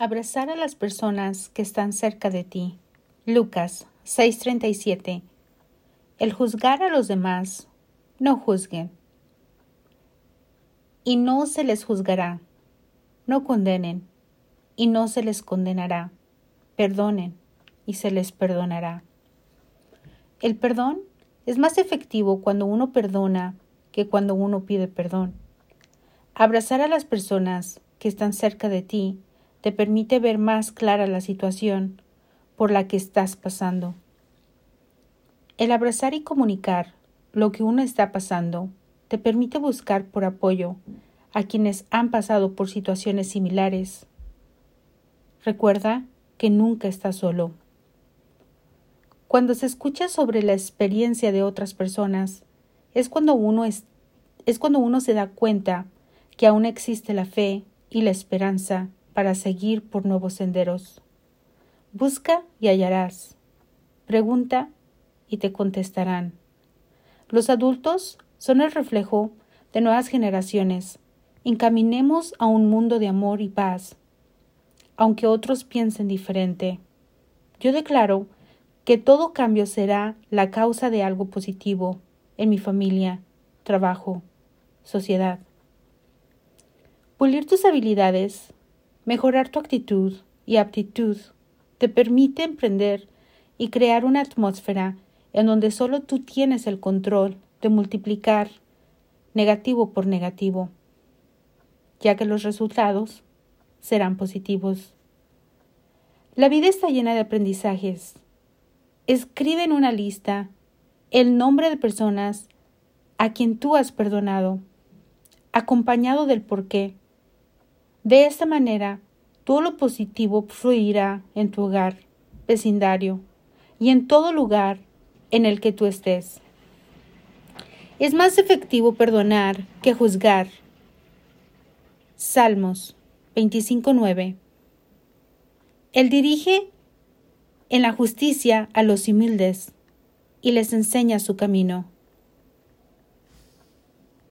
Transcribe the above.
Abrazar a las personas que están cerca de ti. Lucas 6:37. El juzgar a los demás, no juzguen. Y no se les juzgará. No condenen. Y no se les condenará. Perdonen. Y se les perdonará. El perdón es más efectivo cuando uno perdona que cuando uno pide perdón. Abrazar a las personas que están cerca de ti te permite ver más clara la situación por la que estás pasando. El abrazar y comunicar lo que uno está pasando te permite buscar por apoyo a quienes han pasado por situaciones similares. Recuerda que nunca estás solo. Cuando se escucha sobre la experiencia de otras personas, es cuando uno, es, es cuando uno se da cuenta que aún existe la fe y la esperanza para seguir por nuevos senderos. Busca y hallarás. Pregunta y te contestarán. Los adultos son el reflejo de nuevas generaciones. Encaminemos a un mundo de amor y paz, aunque otros piensen diferente. Yo declaro que todo cambio será la causa de algo positivo en mi familia, trabajo, sociedad. Pulir tus habilidades, mejorar tu actitud y aptitud te permite emprender y crear una atmósfera en donde solo tú tienes el control de multiplicar negativo por negativo, ya que los resultados serán positivos. La vida está llena de aprendizajes. Escribe en una lista el nombre de personas a quien tú has perdonado, acompañado del por qué de esta manera, todo lo positivo fluirá en tu hogar, vecindario y en todo lugar en el que tú estés. Es más efectivo perdonar que juzgar. Salmos 25.9 Él dirige en la justicia a los humildes y les enseña su camino.